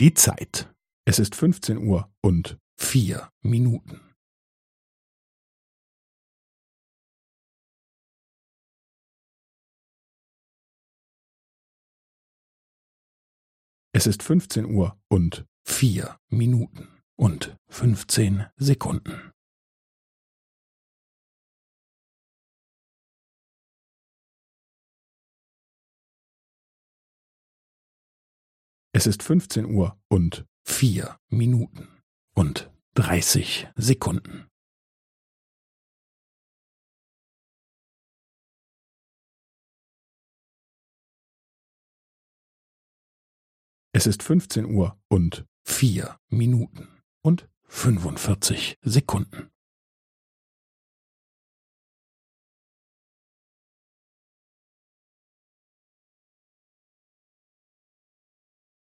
Die Zeit. Es ist 15 Uhr und vier Minuten. Es ist 15 Uhr und vier Minuten und 15 Sekunden. Es ist 15 Uhr und vier Minuten und 30 Sekunden. Es ist 15 Uhr und vier Minuten und 45 Sekunden.